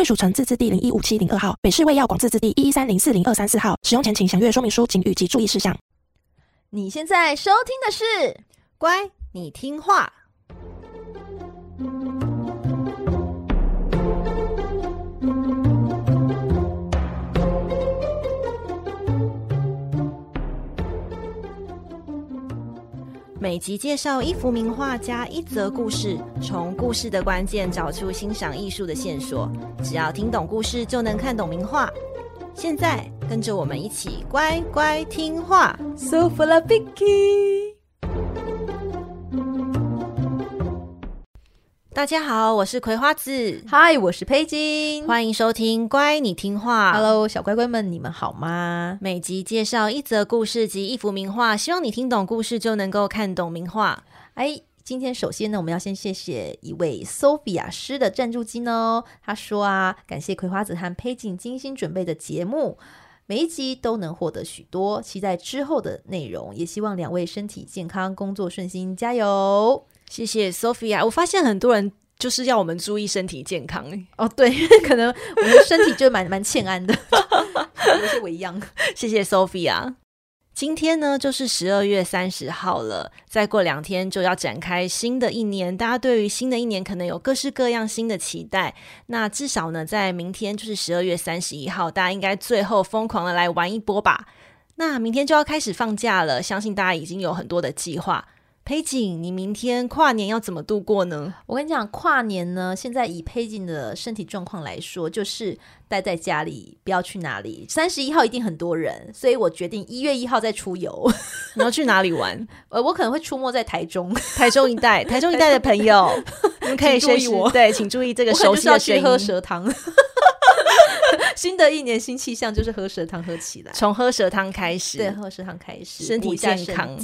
卫署成字字第零一五七零二号，北市卫药广字字第一一三零四零二三四号。使用前请详阅说明书、警语及注意事项。你现在收听的是《乖，你听话》。每集介绍一幅名画加一则故事，从故事的关键找出欣赏艺术的线索。只要听懂故事，就能看懂名画。现在跟着我们一起乖乖听话。So for the Vicky。大家好，我是葵花子。嗨，我是佩金。欢迎收听《乖，你听话》。Hello，小乖乖们，你们好吗？每集介绍一则故事及一幅名画，希望你听懂故事就能够看懂名画。哎，今天首先呢，我们要先谢谢一位 Sophia 师的赞助金哦。他说啊，感谢葵花子和佩金精心准备的节目，每一集都能获得许多，期待之后的内容，也希望两位身体健康，工作顺心，加油。谢谢 Sophia，我发现很多人就是要我们注意身体健康哦，对，可能我们身体就蛮蛮欠安的，有些微恙。谢谢 Sophia，今天呢就是十二月三十号了，再过两天就要展开新的一年，大家对于新的一年可能有各式各样新的期待。那至少呢，在明天就是十二月三十一号，大家应该最后疯狂的来玩一波吧。那明天就要开始放假了，相信大家已经有很多的计划。佩景，你明天跨年要怎么度过呢？我跟你讲，跨年呢，现在以佩景的身体状况来说，就是待在家里，不要去哪里。三十一号一定很多人，所以我决定一月一号再出游。你要去哪里玩？呃，我可能会出没在台中，台中一带，台中一带的朋友，你们可以注意我。对，请注意这个熟悉的声音。喝蛇汤。新的一年新气象，就是喝蛇汤喝起来，从喝蛇汤开始，对，喝蛇汤开始，身体健康，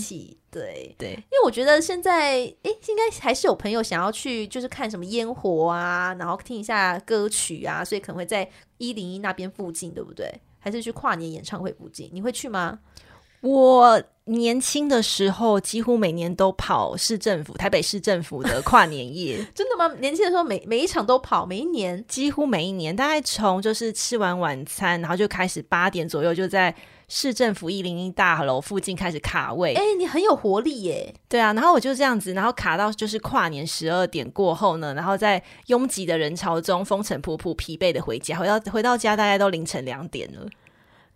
对对。因为我觉得现在，诶，应该还是有朋友想要去，就是看什么烟火啊，然后听一下歌曲啊，所以可能会在一零一那边附近，对不对？还是去跨年演唱会附近？你会去吗？我年轻的时候几乎每年都跑市政府、台北市政府的跨年夜。真的吗？年轻的时候每每一场都跑，每一年几乎每一年，大概从就是吃完晚餐，然后就开始八点左右就在市政府一零一大楼附近开始卡位。哎、欸，你很有活力耶！对啊，然后我就这样子，然后卡到就是跨年十二点过后呢，然后在拥挤的人潮中风尘仆仆、疲惫的回家，回到回到家大概都凌晨两点了。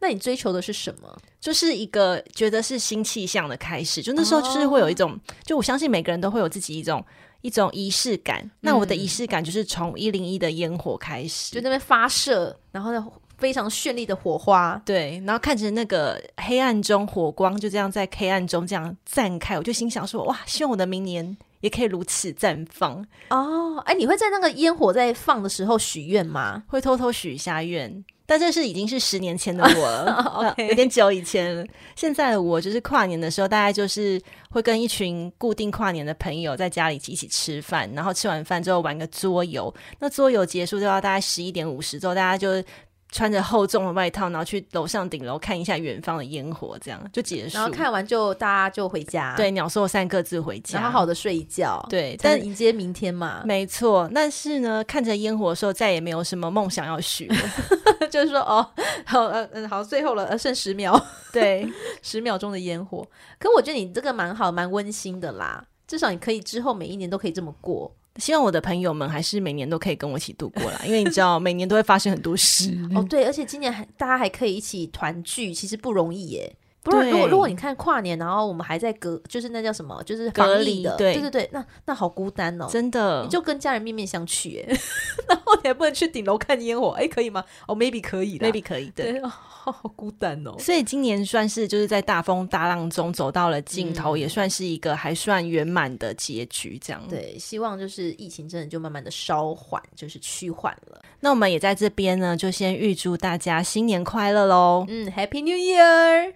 那你追求的是什么？就是一个觉得是新气象的开始。就那时候，就是会有一种，oh. 就我相信每个人都会有自己一种一种仪式感。嗯、那我的仪式感就是从一零一的烟火开始，就那边发射，然后呢，非常绚丽的火花，对，然后看着那个黑暗中火光就这样在黑暗中这样绽开，我就心想说：哇，希望我的明年也可以如此绽放哦。哎、oh, 欸，你会在那个烟火在放的时候许愿吗？会偷偷许一下愿。但这是已经是十年前的我了 有点久以前了。现在的我就是跨年的时候，大概就是会跟一群固定跨年的朋友在家里一起吃饭，然后吃完饭之后玩个桌游。那桌游结束就要大概十一点五十之后，大家就。穿着厚重的外套，然后去楼上顶楼看一下远方的烟火，这样就结束。然后看完就大家就回家，对，鸟兽散各自回家，然后好好的睡一觉，对，但迎接明天嘛。没错，但是呢，看着烟火的时候，再也没有什么梦想要许了，就是说哦，好，嗯嗯，好，最后了，呃，剩十秒，对，十秒钟的烟火。可我觉得你这个蛮好，蛮温馨的啦，至少你可以之后每一年都可以这么过。希望我的朋友们还是每年都可以跟我一起度过了，因为你知道每年都会发生很多事哦。对，而且今年还大家还可以一起团聚，其实不容易耶。不是，如果如果你看跨年，然后我们还在隔，就是那叫什么，就是隔离的对对对，那那好孤单哦，真的，你就跟家人面面相觑，哎，然后你还不能去顶楼看烟火，哎，可以吗？哦，maybe 可以，maybe 可以，对，好孤单哦。所以今年算是就是在大风大浪中走到了尽头，嗯也算是一个还算圆满的结局，这样。对，希望就是疫情真的就慢慢的稍缓，就是趋缓了。那我们也在这边呢，就先预祝大家新年快乐喽！嗯，Happy New Year！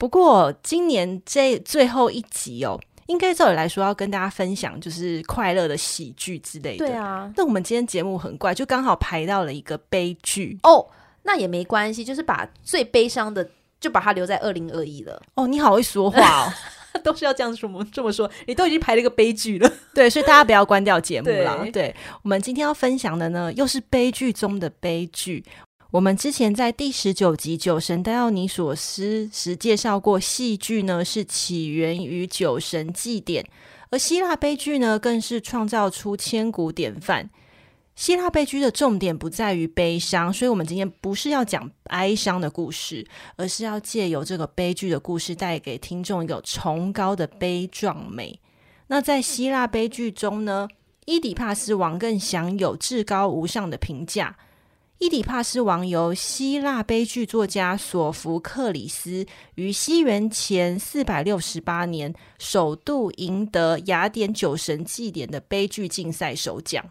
不过今年这最后一集哦，应该照理来说要跟大家分享就是快乐的喜剧之类的。对啊，那我们今天节目很怪，就刚好排到了一个悲剧哦。那也没关系，就是把最悲伤的就把它留在二零二一了。哦，你好会说话哦，都是要这样说么？这么说，你都已经排了一个悲剧了。对，所以大家不要关掉节目啦。对，对，我们今天要分享的呢，又是悲剧中的悲剧。我们之前在第十九集《酒神戴奥尼索斯》时介绍过，戏剧呢是起源于酒神祭典，而希腊悲剧呢更是创造出千古典范。希腊悲剧的重点不在于悲伤，所以我们今天不是要讲哀伤的故事，而是要借由这个悲剧的故事，带给听众一个崇高的悲壮美。那在希腊悲剧中呢，伊底帕斯王更享有至高无上的评价。伊底帕斯王由希腊悲剧作家索福克里斯于西元前四百六十八年首度赢得雅典酒神祭典的悲剧竞赛首奖。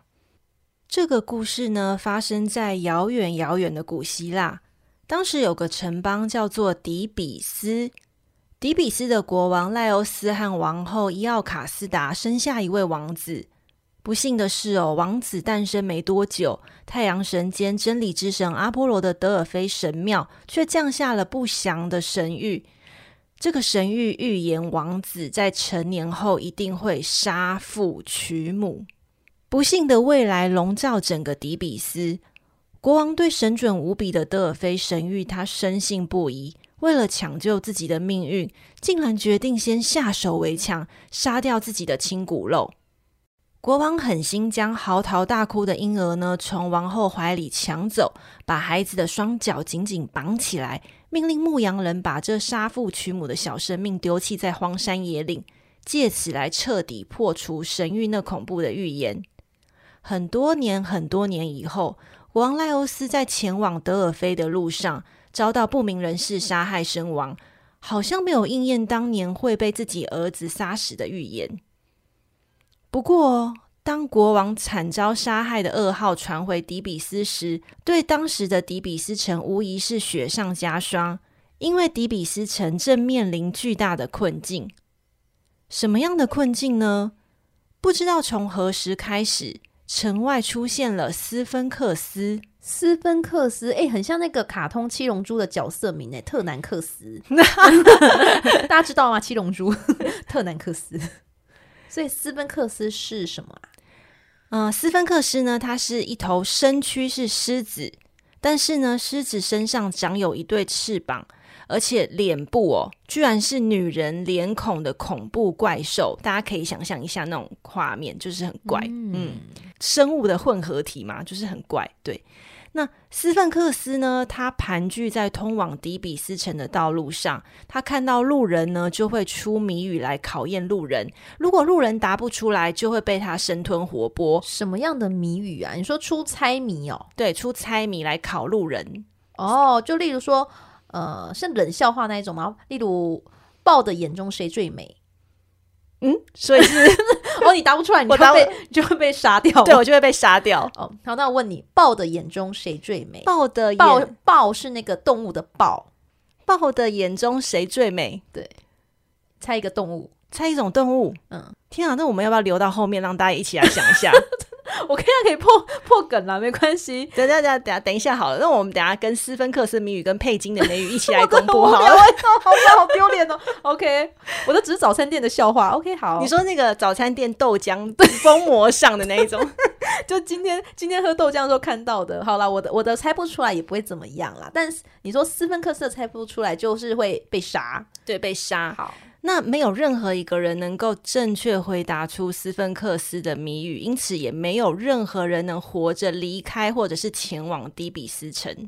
这个故事呢，发生在遥远遥远的古希腊。当时有个城邦叫做底比斯，底比斯的国王赖欧斯和王后伊奥卡斯达生下一位王子。不幸的是哦，王子诞生没多久，太阳神兼真理之神阿波罗的德尔菲神庙却降下了不祥的神谕。这个神谕预言王子在成年后一定会杀父娶母。不幸的未来笼罩整个底比斯。国王对神准无比的德尔菲神谕，他深信不疑。为了抢救自己的命运，竟然决定先下手为强，杀掉自己的亲骨肉。国王狠心将嚎啕大哭的婴儿呢，从王后怀里抢走，把孩子的双脚紧紧绑起来，命令牧羊人把这杀父娶母的小生命丢弃在荒山野岭，借此来彻底破除神谕那恐怖的预言。很多年很多年以后，国王赖欧斯在前往德尔菲的路上，遭到不明人士杀害身亡，好像没有应验当年会被自己儿子杀死的预言。不过，当国王惨遭杀害的噩耗传回底比斯时，对当时的底比斯城无疑是雪上加霜。因为底比斯城正面临巨大的困境。什么样的困境呢？不知道从何时开始，城外出现了斯芬克斯。斯芬克斯，哎，很像那个卡通《七龙珠》的角色名，哎，特南克斯。大家知道吗？《七龙珠》特南克斯。所以斯芬克斯是什么啊？嗯、呃，斯芬克斯呢，它是一头身躯是狮子，但是呢，狮子身上长有一对翅膀，而且脸部哦，居然是女人脸孔的恐怖怪兽。大家可以想象一下那种画面，就是很怪，嗯，嗯，生物的混合体嘛，就是很怪，对。那斯芬克斯呢？他盘踞在通往底比斯城的道路上，他看到路人呢，就会出谜语来考验路人。如果路人答不出来，就会被他生吞活剥。什么样的谜语啊？你说出猜谜哦？对，出猜谜来考路人。哦，就例如说，呃，是冷笑话那一种吗？例如，豹的眼中谁最美？嗯，所以是 哦，你答不出来，你就会被你就会被杀掉。对，我就会被杀掉。哦，好，那我问你，豹的眼中谁最美？豹的豹豹是那个动物的豹，豹的眼中谁最美？对，猜一个动物，猜一种动物。嗯，天啊，那我们要不要留到后面让大家一起来想一下？我看下可以破破梗了，没关系。等下等下等下等一下好了，那我们等下跟斯芬克斯谜语跟佩金的谜语一起来公布好了。好好丢脸哦。OK，我的只是早餐店的笑话。OK，好。你说那个早餐店豆浆封膜上的那一种，就今天今天喝豆浆的时候看到的。好了，我的我的猜不出来也不会怎么样啦。但是你说斯芬克斯的猜不出来，就是会被杀。对，被杀。好。那没有任何一个人能够正确回答出斯芬克斯的谜语，因此也没有任何人能活着离开或者是前往底比斯城。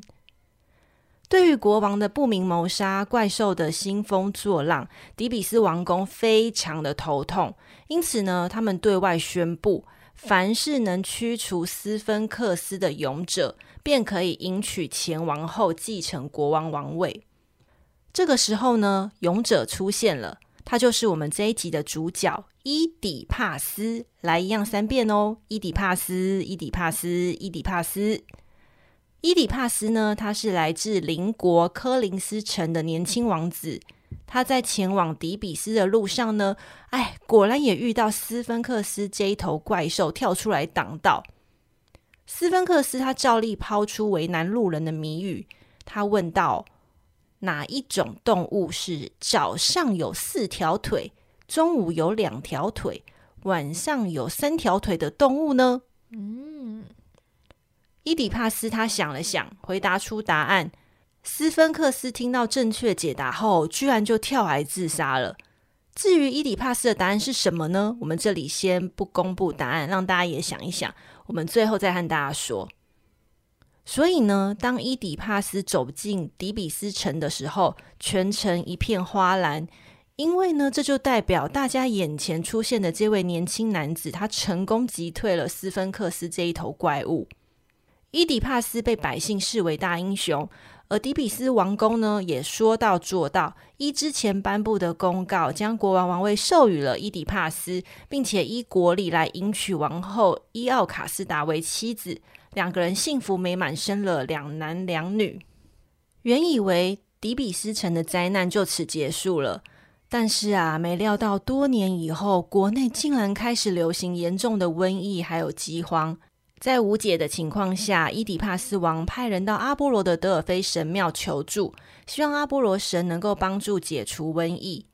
对于国王的不明谋杀、怪兽的兴风作浪，迪比斯王宫非常的头痛。因此呢，他们对外宣布，凡是能驱除斯芬克斯的勇者，便可以迎娶前王后，继承国王王位。这个时候呢，勇者出现了，他就是我们这一集的主角伊底帕斯。来，一样三遍哦，伊底帕斯，伊底帕斯，伊底帕斯。伊底帕斯呢，他是来自邻国科林斯城的年轻王子。他在前往底比斯的路上呢，哎，果然也遇到斯芬克斯这一头怪兽跳出来挡道。斯芬克斯他照例抛出为难路人的谜语，他问道：哪一种动物是早上有四条腿，中午有两条腿，晚上有三条腿的动物呢？嗯。伊底帕斯他想了想，回答出答案。斯芬克斯听到正确解答后，居然就跳崖自杀了。至于伊底帕斯的答案是什么呢？我们这里先不公布答案，让大家也想一想。我们最后再和大家说。所以呢，当伊底帕斯走进底比斯城的时候，全城一片哗然，因为呢，这就代表大家眼前出现的这位年轻男子，他成功击退了斯芬克斯这一头怪物。伊底帕斯被百姓视为大英雄，而底比斯王宫呢，也说到做到，依之前颁布的公告，将国王王位授予了伊底帕斯，并且依国礼来迎娶王后伊奥卡斯达为妻子，两个人幸福美满，生了两男两女。原以为底比斯城的灾难就此结束了，但是啊，没料到多年以后，国内竟然开始流行严重的瘟疫，还有饥荒。在无解的情况下，伊底帕斯王派人到阿波罗的德尔菲神庙求助，希望阿波罗神能够帮助解除瘟疫。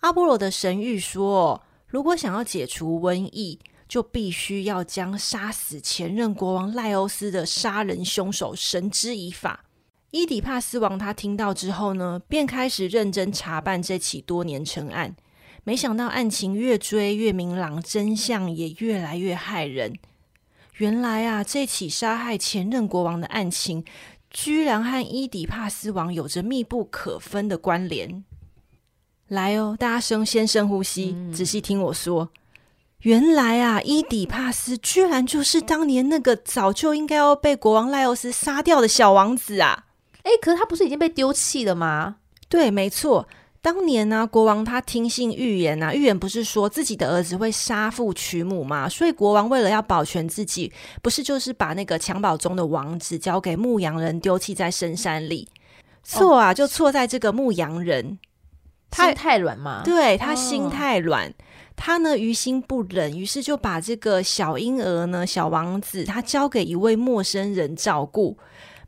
阿波罗的神谕说，如果想要解除瘟疫，就必须要将杀死前任国王赖欧斯的杀人凶手绳之以法。伊底帕斯王他听到之后呢，便开始认真查办这起多年陈案。没想到案情越追越明朗，真相也越来越骇人。原来啊，这起杀害前任国王的案情，居然和伊底帕斯王有着密不可分的关联。来哦，大家深先深呼吸，嗯、仔细听我说。原来啊，伊底帕斯居然就是当年那个早就应该要被国王赖欧斯杀掉的小王子啊！哎，可是他不是已经被丢弃了吗？对，没错。当年呢、啊，国王他听信预言呐、啊，预言不是说自己的儿子会杀父娶母吗？所以国王为了要保全自己，不是就是把那个襁褓中的王子交给牧羊人丢弃在深山里？错啊，哦、就错在这个牧羊人，他心太软嘛？对，他心太软，哦、他呢于心不忍，于是就把这个小婴儿呢，小王子，他交给一位陌生人照顾。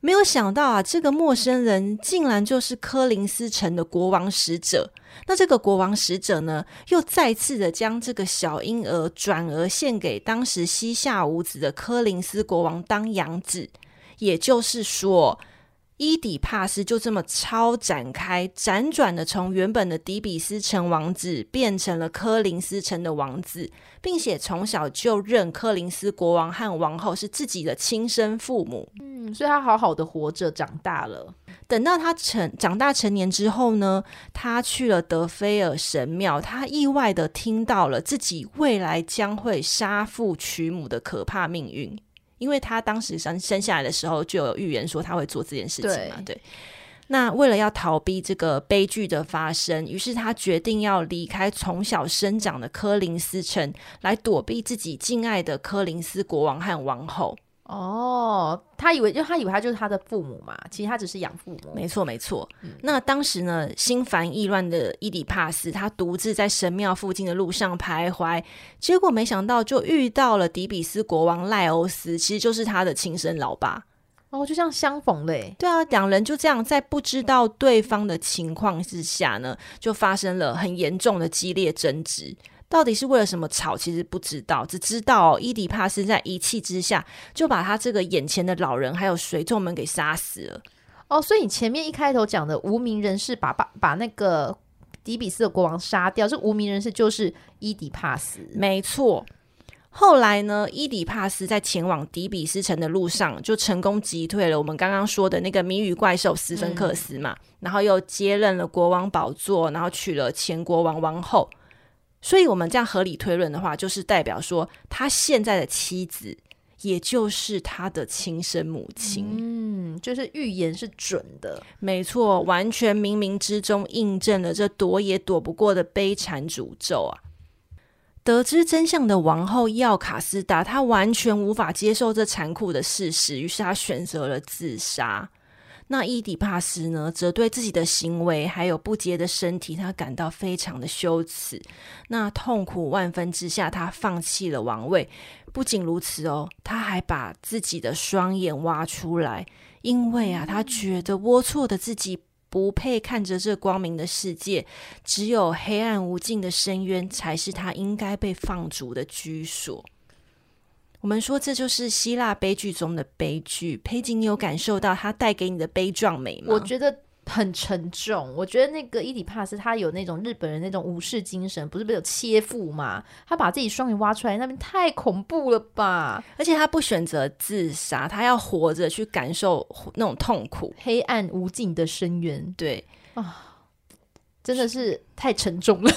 没有想到啊，这个陌生人竟然就是科林斯城的国王使者。那这个国王使者呢，又再次的将这个小婴儿转而献给当时膝下无子的科林斯国王当养子。也就是说，伊底帕斯就这么超展开，辗转的从原本的底比斯城王子变成了科林斯城的王子，并且从小就认科林斯国王和王后是自己的亲生父母。嗯，所以他好好的活着长大了。等到他成长大成年之后呢，他去了德菲尔神庙，他意外的听到了自己未来将会杀父娶母的可怕命运。因为他当时生生下来的时候就有预言说他会做这件事情嘛，对。对，那为了要逃避这个悲剧的发生，于是他决定要离开从小生长的科林斯城，来躲避自己敬爱的科林斯国王和王后。哦，他以为就他以为他就是他的父母嘛，其实他只是养父母。没错，没错。嗯、那当时呢，心烦意乱的伊底帕斯，他独自在神庙附近的路上徘徊，结果没想到就遇到了迪比斯国王赖欧斯，其实就是他的亲生老爸。哦，就这样相逢嘞。对啊，两人就这样在不知道对方的情况之下呢，就发生了很严重的激烈争执。到底是为了什么吵？其实不知道，只知道伊迪帕斯在一气之下就把他这个眼前的老人还有随从们给杀死了。哦，所以你前面一开头讲的无名人士把把把那个底比斯的国王杀掉，这无名人士就是伊迪帕斯。没错。后来呢，伊底帕斯在前往底比斯城的路上，就成功击退了我们刚刚说的那个谜语怪兽斯芬克斯嘛，嗯、然后又接任了国王宝座，然后娶了前国王王后。所以，我们这样合理推论的话，就是代表说，他现在的妻子，也就是他的亲生母亲。嗯，就是预言是准的，没错，完全冥冥之中印证了这躲也躲不过的悲惨诅咒啊！得知真相的王后药卡斯达，她完全无法接受这残酷的事实，于是她选择了自杀。那伊底帕斯呢，则对自己的行为还有不洁的身体，他感到非常的羞耻。那痛苦万分之下，他放弃了王位。不仅如此哦，他还把自己的双眼挖出来，因为啊，他觉得龌龊的自己不配看着这光明的世界，只有黑暗无尽的深渊才是他应该被放逐的居所。我们说，这就是希腊悲剧中的悲剧。佩锦，你有感受到它带给你的悲壮美吗？我觉得很沉重。我觉得那个伊底帕斯他有那种日本人那种武士精神，不是不有切腹吗？他把自己双眼挖出来，那边太恐怖了吧！而且他不选择自杀，他要活着去感受那种痛苦，黑暗无尽的深渊。对啊，真的是太沉重了。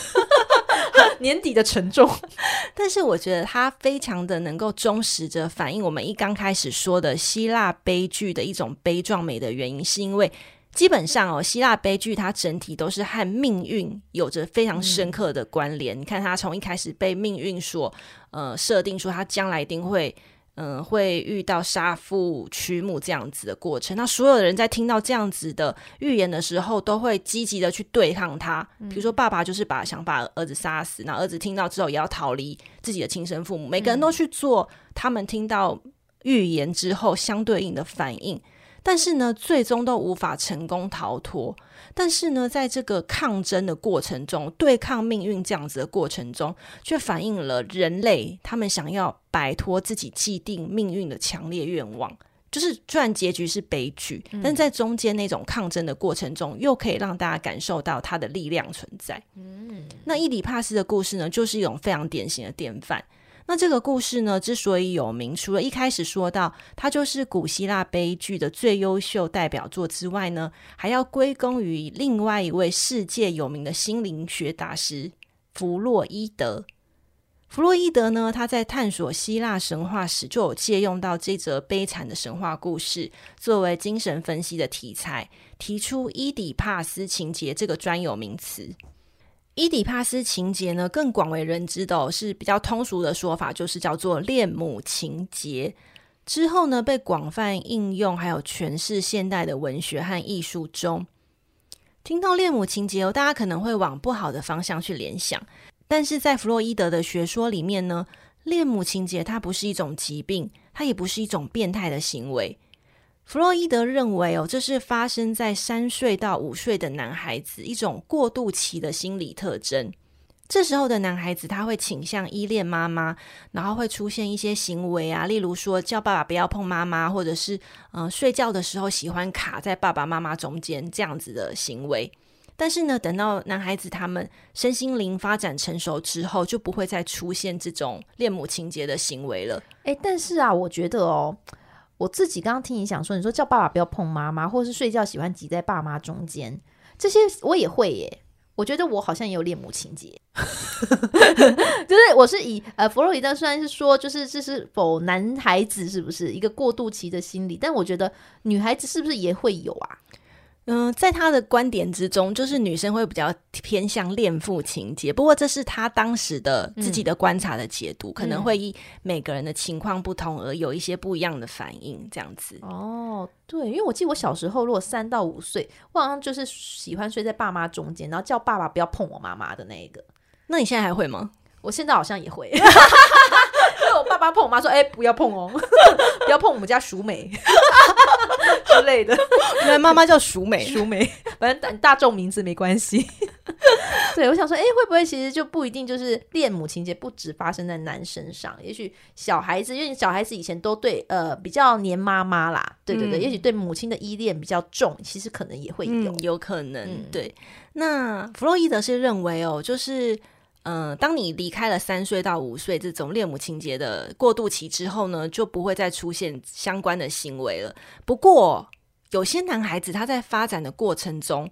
年底的沉重，但是我觉得它非常的能够忠实着反映我们一刚开始说的希腊悲剧的一种悲壮美的原因，是因为基本上哦，希腊悲剧它整体都是和命运有着非常深刻的关联。你看，它从一开始被命运所呃设定说，它将来一定会。嗯，会遇到杀父娶母这样子的过程。那所有的人在听到这样子的预言的时候，都会积极的去对抗他。比如说，爸爸就是把想把儿子杀死，那儿子听到之后也要逃离自己的亲生父母。每个人都去做他们听到预言之后相对应的反应。但是呢，最终都无法成功逃脱。但是呢，在这个抗争的过程中，对抗命运这样子的过程中，却反映了人类他们想要摆脱自己既定命运的强烈愿望。就是虽然结局是悲剧，但是在中间那种抗争的过程中，又可以让大家感受到它的力量存在。嗯，那伊里帕斯的故事呢，就是一种非常典型的典范。那这个故事呢，之所以有名，除了一开始说到它就是古希腊悲剧的最优秀代表作之外呢，还要归功于另外一位世界有名的心灵学大师弗洛伊德。弗洛伊德呢，他在探索希腊神话时就有借用到这则悲惨的神话故事作为精神分析的题材，提出伊底帕斯情节这个专有名词。伊底帕斯情结呢，更广为人知的、是比较通俗的说法，就是叫做恋母情结。之后呢，被广泛应用，还有诠释现代的文学和艺术中。听到恋母情结哦，大家可能会往不好的方向去联想，但是在弗洛伊德的学说里面呢，恋母情结它不是一种疾病，它也不是一种变态的行为。弗洛伊德认为，哦，这是发生在三岁到五岁的男孩子一种过渡期的心理特征。这时候的男孩子他会倾向依恋妈妈，然后会出现一些行为啊，例如说叫爸爸不要碰妈妈，或者是嗯、睡觉的时候喜欢卡在爸爸妈妈中间这样子的行为。但是呢，等到男孩子他们身心灵发展成熟之后，就不会再出现这种恋母情结的行为了。诶，但是啊，我觉得哦。我自己刚刚听你讲说，你说叫爸爸不要碰妈妈，或是睡觉喜欢挤在爸妈中间，这些我也会耶。我觉得我好像也有恋母情结，就是我是以呃弗洛伊德虽然是说，就是这是否男孩子是不是一个过渡期的心理，但我觉得女孩子是不是也会有啊？嗯，在他的观点之中，就是女生会比较偏向恋父情节。不过，这是他当时的自己的观察的解读，嗯、可能会依每个人的情况不同而有一些不一样的反应，这样子。哦，对，因为我记得我小时候，如果三到五岁，我好像就是喜欢睡在爸妈中间，然后叫爸爸不要碰我妈妈的那一个。那你现在还会吗？我现在好像也会。我爸爸碰我妈说：“哎、欸，不要碰哦，不要碰我们家淑美 之类的。”原来妈妈叫淑美，淑美，反正大众名字没关系。对，我想说，哎、欸，会不会其实就不一定就是恋母情节不只发生在男身上？也许小孩子，因为小孩子以前都对呃比较黏妈妈啦，对对对，嗯、也许对母亲的依恋比较重，其实可能也会有，嗯、有可能。对，那弗洛伊德是认为哦，就是。嗯、当你离开了三岁到五岁这种恋母情节的过渡期之后呢，就不会再出现相关的行为了。不过，有些男孩子他在发展的过程中，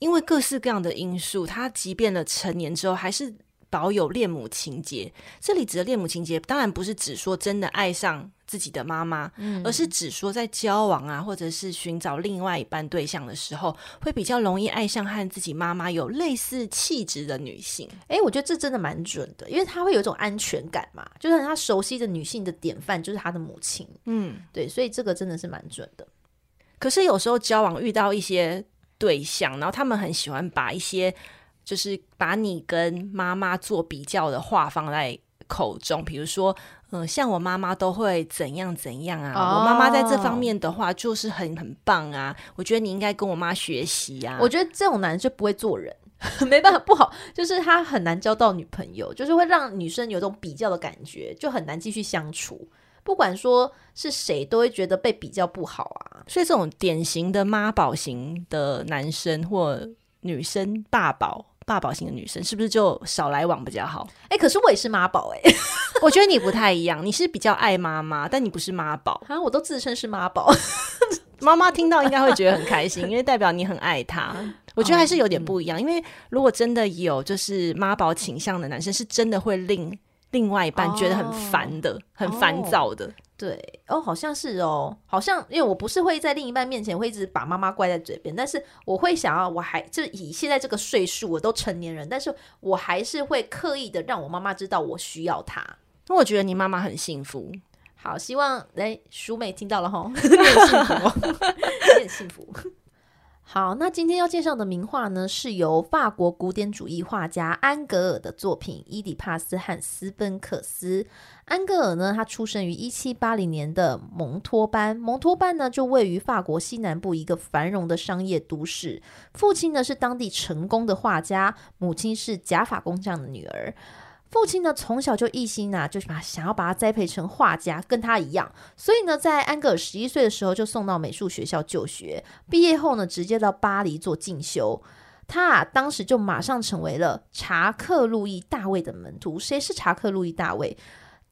因为各式各样的因素，他即便了成年之后，还是保有恋母情节。这里指的恋母情节，当然不是指说真的爱上自己的妈妈，嗯，而是指说在交往啊，或者是寻找另外一半对象的时候，会比较容易爱上和自己妈妈有类似气质的女性。哎，我觉得这真的蛮准的，因为他会有一种安全感嘛，就是他熟悉的女性的典范就是他的母亲。嗯，对，所以这个真的是蛮准的。可是有时候交往遇到一些对象，然后他们很喜欢把一些就是把你跟妈妈做比较的话放在口中，比如说。嗯、呃，像我妈妈都会怎样怎样啊！Oh. 我妈妈在这方面的话就是很很棒啊！我觉得你应该跟我妈学习啊！我觉得这种男人就不会做人，没办法，不好，就是他很难交到女朋友，就是会让女生有种比较的感觉，就很难继续相处。不管说是谁，都会觉得被比较不好啊。所以这种典型的妈宝型的男生或女生爸宝。爸宝型的女生是不是就少来往比较好？哎、欸，可是我也是妈宝哎，我觉得你不太一样，你是比较爱妈妈，但你不是妈宝啊。我都自称是妈宝，妈妈听到应该会觉得很开心，因为代表你很爱她。我觉得还是有点不一样，因为如果真的有就是妈宝倾向的男生，是真的会令另外一半觉得很烦的，哦、很烦躁的。对哦，好像是哦，好像因为我不是会在另一半面前会一直把妈妈怪在嘴边，但是我会想要，我还就以现在这个岁数，我都成年人，但是我还是会刻意的让我妈妈知道我需要她。那我觉得你妈妈很幸福。好，希望来淑美听到了哈，你很幸福，你很幸福。好，那今天要介绍的名画呢，是由法国古典主义画家安格尔的作品《伊底帕斯和斯芬克斯》。安格尔呢，他出生于一七八零年的蒙托班，蒙托班呢就位于法国西南部一个繁荣的商业都市。父亲呢是当地成功的画家，母亲是假法工匠的女儿。父亲呢，从小就一心呐，就是把想要把他栽培成画家，跟他一样。所以呢，在安格尔十一岁的时候，就送到美术学校就学。毕业后呢，直接到巴黎做进修。他啊，当时就马上成为了查克路易大卫的门徒。谁是查克路易大卫？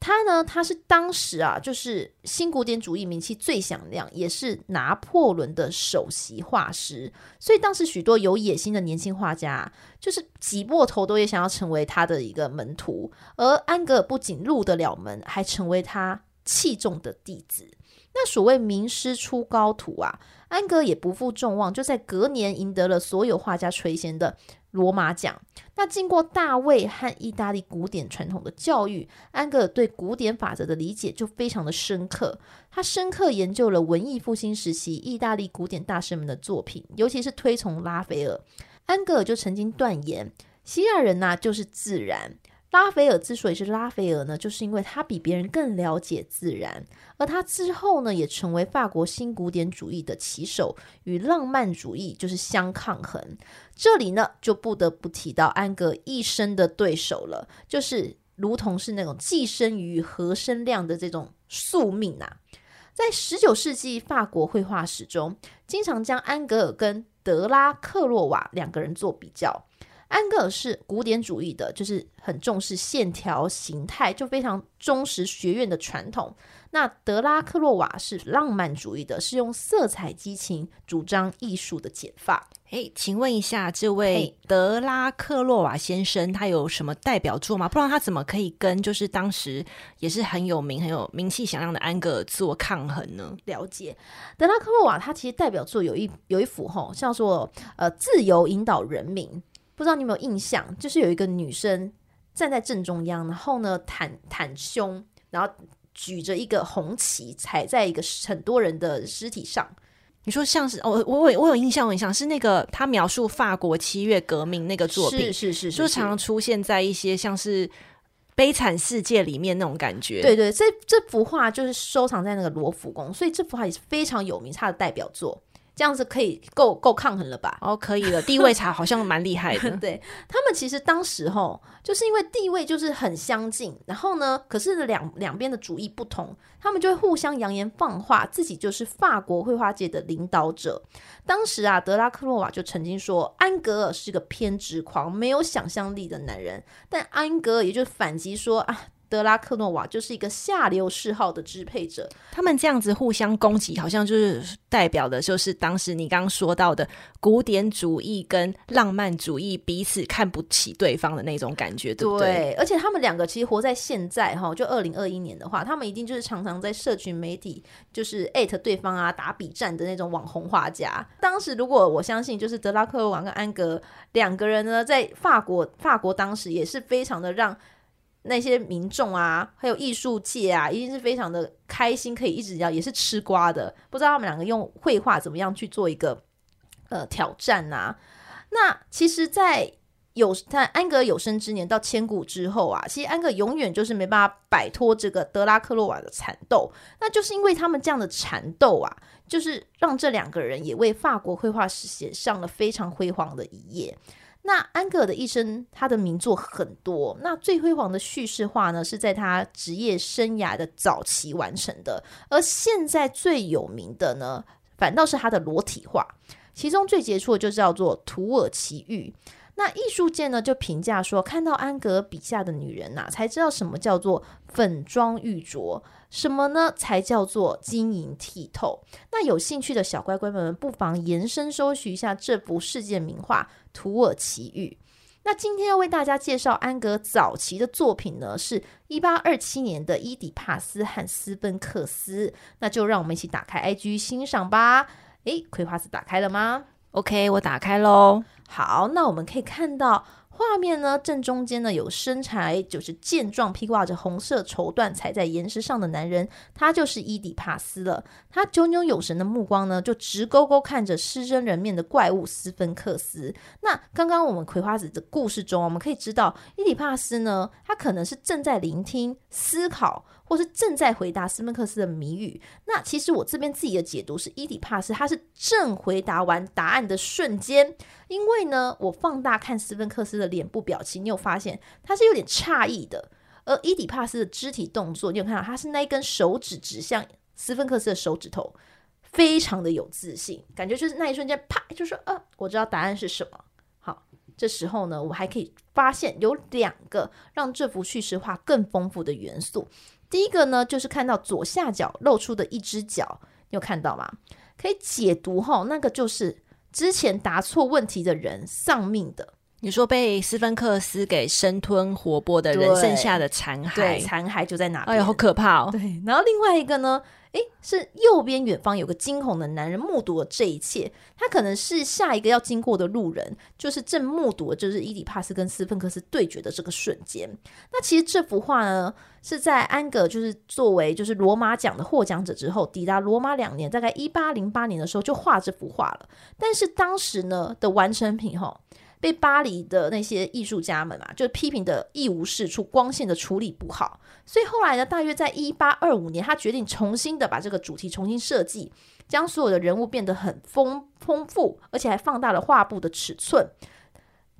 他呢，他是当时啊，就是新古典主义名气最响亮，也是拿破仑的首席画师。所以当时许多有野心的年轻画家，就是挤破头都也想要成为他的一个门徒。而安格尔不仅入得了门，还成为他器重的弟子。那所谓名师出高徒啊，安格也不负众望，就在隔年赢得了所有画家垂涎的罗马奖。那经过大卫和意大利古典传统的教育，安格尔对古典法则的理解就非常的深刻。他深刻研究了文艺复兴时期意大利古典大师们的作品，尤其是推崇拉斐尔。安格尔就曾经断言，希腊人呐、就是自然。拉斐尔之所以是拉斐尔呢，就是因为他比别人更了解自然，而他之后呢，也成为法国新古典主义的旗手，与浪漫主义就是相抗衡。这里呢，就不得不提到安格一生的对手了，就是如同是那种寄生于和声量的这种宿命啊。在十九世纪法国绘画史中，经常将安格尔跟德拉克洛瓦两个人做比较。安格尔是古典主义的，就是很重视线条形态，就非常忠实学院的传统。那德拉克洛瓦是浪漫主义的，是用色彩激情主张艺术的简化。诶，请问一下，这位德拉克洛瓦先生他有什么代表作吗？不然他怎么可以跟就是当时也是很有名、很有名气响亮的安格尔做抗衡呢？了解，德拉克洛瓦他其实代表作有一有一幅吼，叫做呃自由引导人民。不知道你有没有印象，就是有一个女生站在正中央，然后呢，袒袒胸，然后举着一个红旗，踩在一个很多人的尸体上。你说像是我我我有印象，我印象是那个他描述法国七月革命那个作品，是是是，是，就常常出现在一些像是悲惨世界里面那种感觉。对对，这这幅画就是收藏在那个罗浮宫，所以这幅画也是非常有名，它的代表作。这样子可以够够抗衡了吧？哦，可以了，地位差好像蛮厉害的。对，他们其实当时候就是因为地位就是很相近，然后呢，可是两两边的主义不同，他们就会互相扬言放话，自己就是法国绘画界的领导者。当时啊，德拉克洛瓦就曾经说，安格尔是个偏执狂、没有想象力的男人，但安格尔也就反击说啊。德拉克诺瓦就是一个下流嗜好的支配者，他们这样子互相攻击，好像就是代表的，就是当时你刚刚说到的古典主义跟浪漫主义彼此看不起对方的那种感觉，对不对？对，而且他们两个其实活在现在哈，就二零二一年的话，他们一定就是常常在社群媒体就是艾特对方啊，打比战的那种网红画家。当时如果我相信，就是德拉克诺瓦跟安格两个人呢，在法国，法国当时也是非常的让。那些民众啊，还有艺术界啊，一定是非常的开心，可以一直要也是吃瓜的。不知道他们两个用绘画怎么样去做一个呃挑战啊？那其实，在有在安格有生之年到千古之后啊，其实安格永远就是没办法摆脱这个德拉克洛瓦的缠斗。那就是因为他们这样的缠斗啊，就是让这两个人也为法国绘画史写上了非常辉煌的一页。那安格尔的一生，他的名作很多。那最辉煌的叙事画呢，是在他职业生涯的早期完成的。而现在最有名的呢，反倒是他的裸体画，其中最杰出的就叫做《土耳其玉》。那艺术界呢，就评价说，看到安格笔下的女人呐、才知道什么叫做粉妆玉琢。什么呢？才叫做晶莹剔透？那有兴趣的小乖乖们，不妨延伸搜寻一下这幅世界名画《土耳其玉》。那今天要为大家介绍安格早期的作品呢，是一八二七年的《伊底帕斯和斯芬克斯》。那就让我们一起打开 IG 欣赏吧。诶，葵花籽打开了吗？OK，我打开喽。好，那我们可以看到。画面呢，正中间呢有身材就是健壮、披挂着红色绸缎踩在岩石上的男人，他就是伊底帕斯了。他炯炯有神的目光呢，就直勾勾看着狮身人面的怪物斯芬克斯。那刚刚我们葵花子的故事中，我们可以知道伊底帕斯呢，他可能是正在聆听、思考。或是正在回答斯芬克斯的谜语，那其实我这边自己的解读是伊底帕斯他是正回答完答案的瞬间，因为呢，我放大看斯芬克斯的脸部表情，你有发现他是有点诧异的，而伊底帕斯的肢体动作，你有看到他是那一根手指指向斯芬克斯的手指头，非常的有自信，感觉就是那一瞬间，啪，就说，呃，我知道答案是什么。好，这时候呢，我还可以发现有两个让这幅叙事画更丰富的元素。第一个呢，就是看到左下角露出的一只脚，你有看到吗？可以解读哦，那个就是之前答错问题的人丧命的。你说被斯芬克斯给生吞活剥的人剩下的残骸，对，残骸就在哪边？哎呀，好可怕哦！对，然后另外一个呢？诶，是右边远方有个惊恐的男人目睹了这一切，他可能是下一个要经过的路人，就是正目睹就是伊底帕斯跟斯芬克斯对决的这个瞬间。那其实这幅画呢，是在安格就是作为就是罗马奖的获奖者之后，抵达罗马两年，大概一八零八年的时候就画这幅画了。但是当时呢的完成品哈。被巴黎的那些艺术家们啊，就批评的一无是处，光线的处理不好。所以后来呢，大约在一八二五年，他决定重新的把这个主题重新设计，将所有的人物变得很丰丰富，而且还放大了画布的尺寸，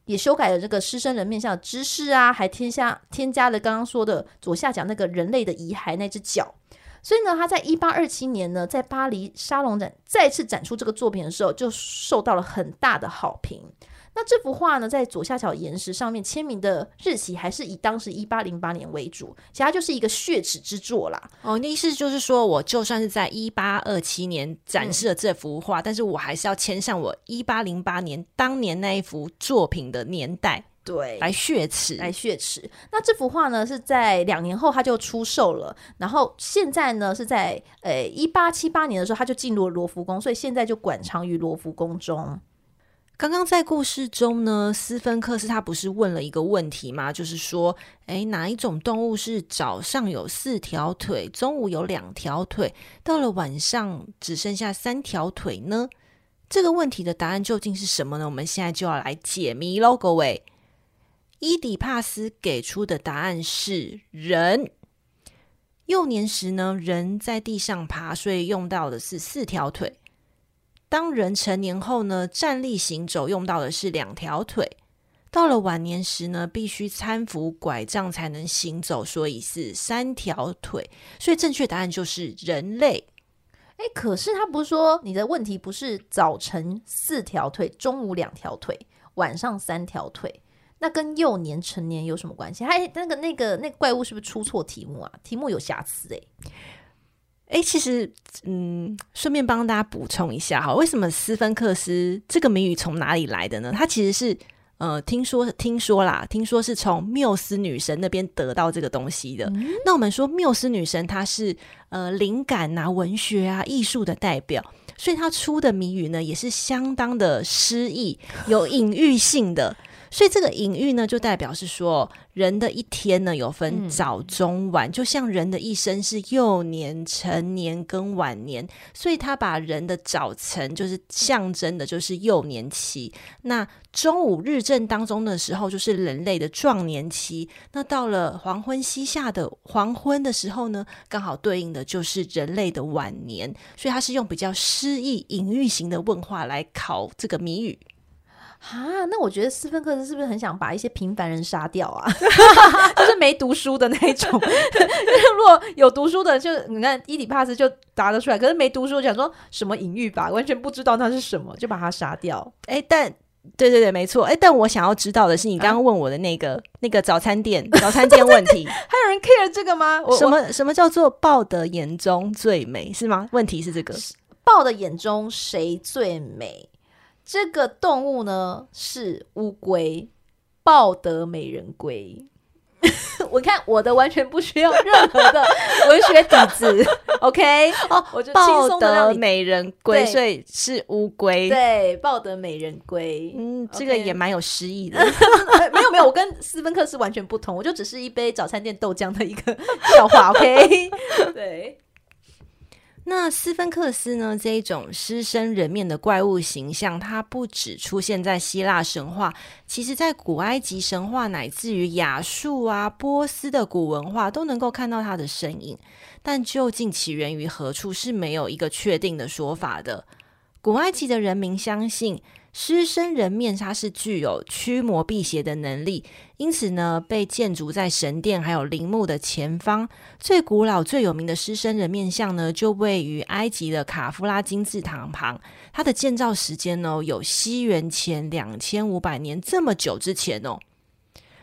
也修改了这个狮身人面像的姿势啊，还添加添加了刚刚说的左下角那个人类的遗骸那只脚。所以呢，他在一八二七年呢，在巴黎沙龙展再次展出这个作品的时候，就受到了很大的好评。那这幅画呢，在左下角岩石上面签名的日期还是以当时一八零八年为主，其他就是一个血耻之作啦。哦，那意思就是说，我就算是在一八二七年展示了这幅画，嗯，但是我还是要签上我一八零八年当年那一幅作品的年代，对，来血耻，来血耻。那这幅画呢，是在两年后它就出售了，然后现在呢是在呃一八七八年的时候，它就进入了罗浮宫，所以现在就馆藏于罗浮宫中。刚刚在故事中呢，斯芬克斯他不是问了一个问题吗？就是说，诶，哪一种动物是早上有四条腿，中午有两条腿，到了晚上只剩下三条腿呢？这个问题的答案究竟是什么呢？我们现在就要来解谜喽，各位。伊底帕斯给出的答案是人。幼年时呢，人在地上爬，所以用到的是四条腿。当人成年后呢，站立行走用到的是两条腿；到了晚年时呢，必须搀扶拐杖才能行走，所以是三条腿。所以正确答案就是人类。哎，可是他不是说你的问题不是早晨四条腿，中午两条腿，晚上三条腿？那跟幼年成年有什么关系？还那个那个那个怪物是不是出错题目啊？题目有瑕疵哎、哎，其实，嗯，顺便帮大家补充一下哈，为什么斯芬克斯这个谜语从哪里来的呢？它其实是，呃，听说听说啦，听说是从缪斯女神那边得到这个东西的。嗯、那我们说缪斯女神她是呃灵感啊、文学啊、艺术的代表，所以她出的谜语呢也是相当的诗意、有隐喻性的。所以这个隐喻呢，就代表是说，人的一天呢有分早、中、晚，就像人的一生是幼年、成年跟晚年。所以他把人的早晨就是象征的，就是幼年期；那中午日正当中的时候，就是人类的壮年期；那到了黄昏西下的黄昏的时候呢，刚好对应的就是人类的晚年。所以他是用比较诗意、隐喻型的问话来考这个谜语。啊，那我觉得斯芬克斯是不是很想把一些平凡人杀掉啊？就是没读书的那种。如果有读书的，就你看伊底帕斯就答得出来，可是没读书，想说什么隐喻吧，完全不知道那是什么，就把他杀掉。哎，但对对对，没错。哎，但我想要知道的是，你刚刚问我的那个、啊、那个早餐店早餐店问题，还有人 care 这个吗？什么什么叫做豹的眼中最美是吗？问题是这个，豹的眼中谁最美？这个动物呢是乌龟，抱得美人归。我看我的完全不需要任何的文学底子，OK？哦，我就抱得美人归，所以是乌龟。对，抱得美人归。嗯，这个也蛮有诗意的。没有没有，我跟斯芬克斯完全不同，我就只是一杯早餐店豆浆的一个笑话，OK？对。那斯芬克斯呢？这一种狮身人面的怪物形象，它不只出现在希腊神话，其实在古埃及神话乃至于亚述啊、波斯的古文化都能够看到它的身影。但究竟起源于何处，是没有一个确定的说法的。古埃及的人民相信，狮身人面，它是具有驱魔辟邪的能力，因此呢，被建筑在神殿还有陵墓的前方。最古老、最有名的狮身人面像呢，就位于埃及的卡夫拉金字塔旁。它的建造时间呢，有西元前两千五百年这么久之前哦。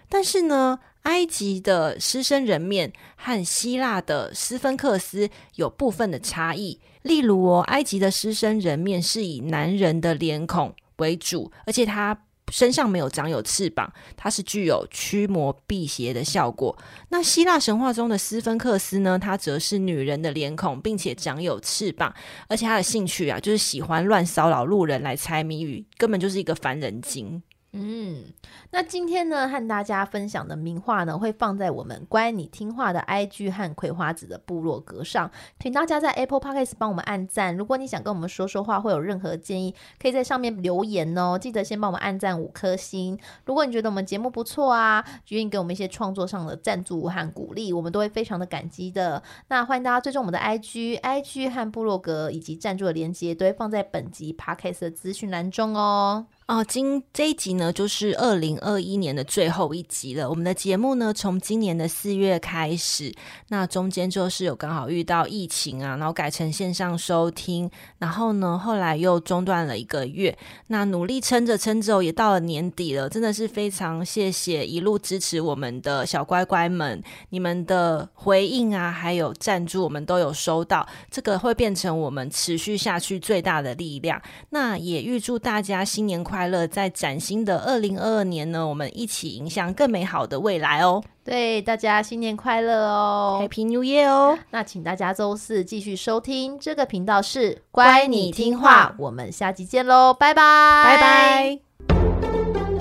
但是呢，埃及的狮身人面和希腊的斯芬克斯有部分的差异。例如哦，埃及的狮身人面是以男人的脸孔为主，而且它身上没有长有翅膀，它是具有驱魔辟邪的效果。那希腊神话中的斯芬克斯呢，它则是女人的脸孔，并且长有翅膀，而且它的兴趣啊，就是喜欢乱骚扰路人来猜谜语，根本就是一个烦人精。嗯，那今天呢，和大家分享的名画呢，会放在我们乖你听话的 IG 和葵花子的部落格上，请大家在 Apple Podcast 帮我们按赞。如果你想跟我们说说话，会有任何建议，可以在上面留言哦。记得先帮我们按赞五颗星。如果你觉得我们节目不错啊，愿意给我们一些创作上的赞助和鼓励，我们都会非常的感激的。那欢迎大家追踪我们的 IG、IG 和部落格以及赞助的链接，都会放在本集 Podcast 的资讯栏中哦。哦，今这一集呢，就是二零二一年的最后一集了。我们的节目呢，从今年的四月开始，那中间就是有刚好遇到疫情啊，然后改成线上收听，然后呢，后来又中断了一个月。那努力撑着撑着，也到了年底了，真的是非常谢谢一路支持我们的小乖乖们，你们的回应啊，还有赞助，我们都有收到，这个会变成我们持续下去最大的力量。那也预祝大家新年快！快乐在崭新的二零二二年呢，我们一起迎向更美好的未来哦！对，大家新年快乐哦，Happy New Year 哦！那请大家周四继续收听这个频道是乖你听话，我们下集见喽，拜拜，拜拜。